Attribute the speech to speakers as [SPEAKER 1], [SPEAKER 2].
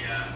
[SPEAKER 1] Yeah.